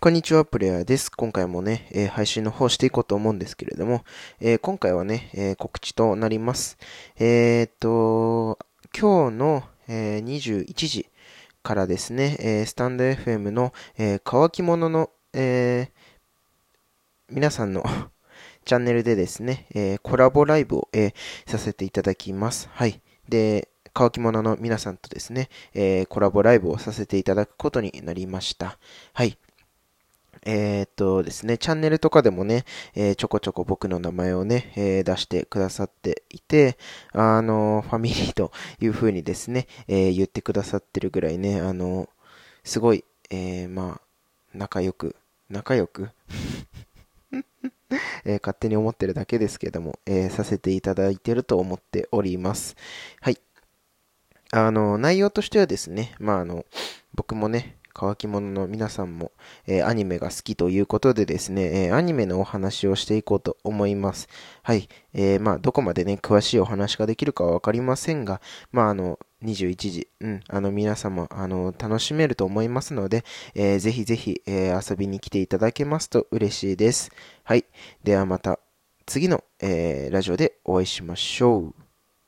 こんにちは、プレイヤーです。今回もね、えー、配信の方していこうと思うんですけれども、えー、今回はね、えー、告知となります。えっと、今日の、え21時からですね、えスタンド FM の、え乾き物の、え皆さんの チャンネルでですね、えコラボライブを、えさせていただきます。はい。で、乾き物の皆さんとですね、えコラボライブをさせていただくことになりました。はい。えー、っとですね、チャンネルとかでもね、えー、ちょこちょこ僕の名前をね、えー、出してくださっていて、あの、ファミリーという風にですね、え言ってくださってるぐらいね、あの、すごい、えまあ、仲良く、仲良く え勝手に思ってるだけですけども、えさせていただいてると思っております。はい。あの、内容としてはですね、まあ、あの、僕もね、乾き物の皆さんも、えー、アニメが好きということでですね、えー、アニメのお話をしていこうと思います。はい。えー、まあ、どこまでね、詳しいお話ができるかはわかりませんが、まあ、あの、21時、うん、あの、皆様、あの、楽しめると思いますので、えー、ぜひぜひ、えー、遊びに来ていただけますと嬉しいです。はい。ではまた、次の、えー、ラジオでお会いしましょう。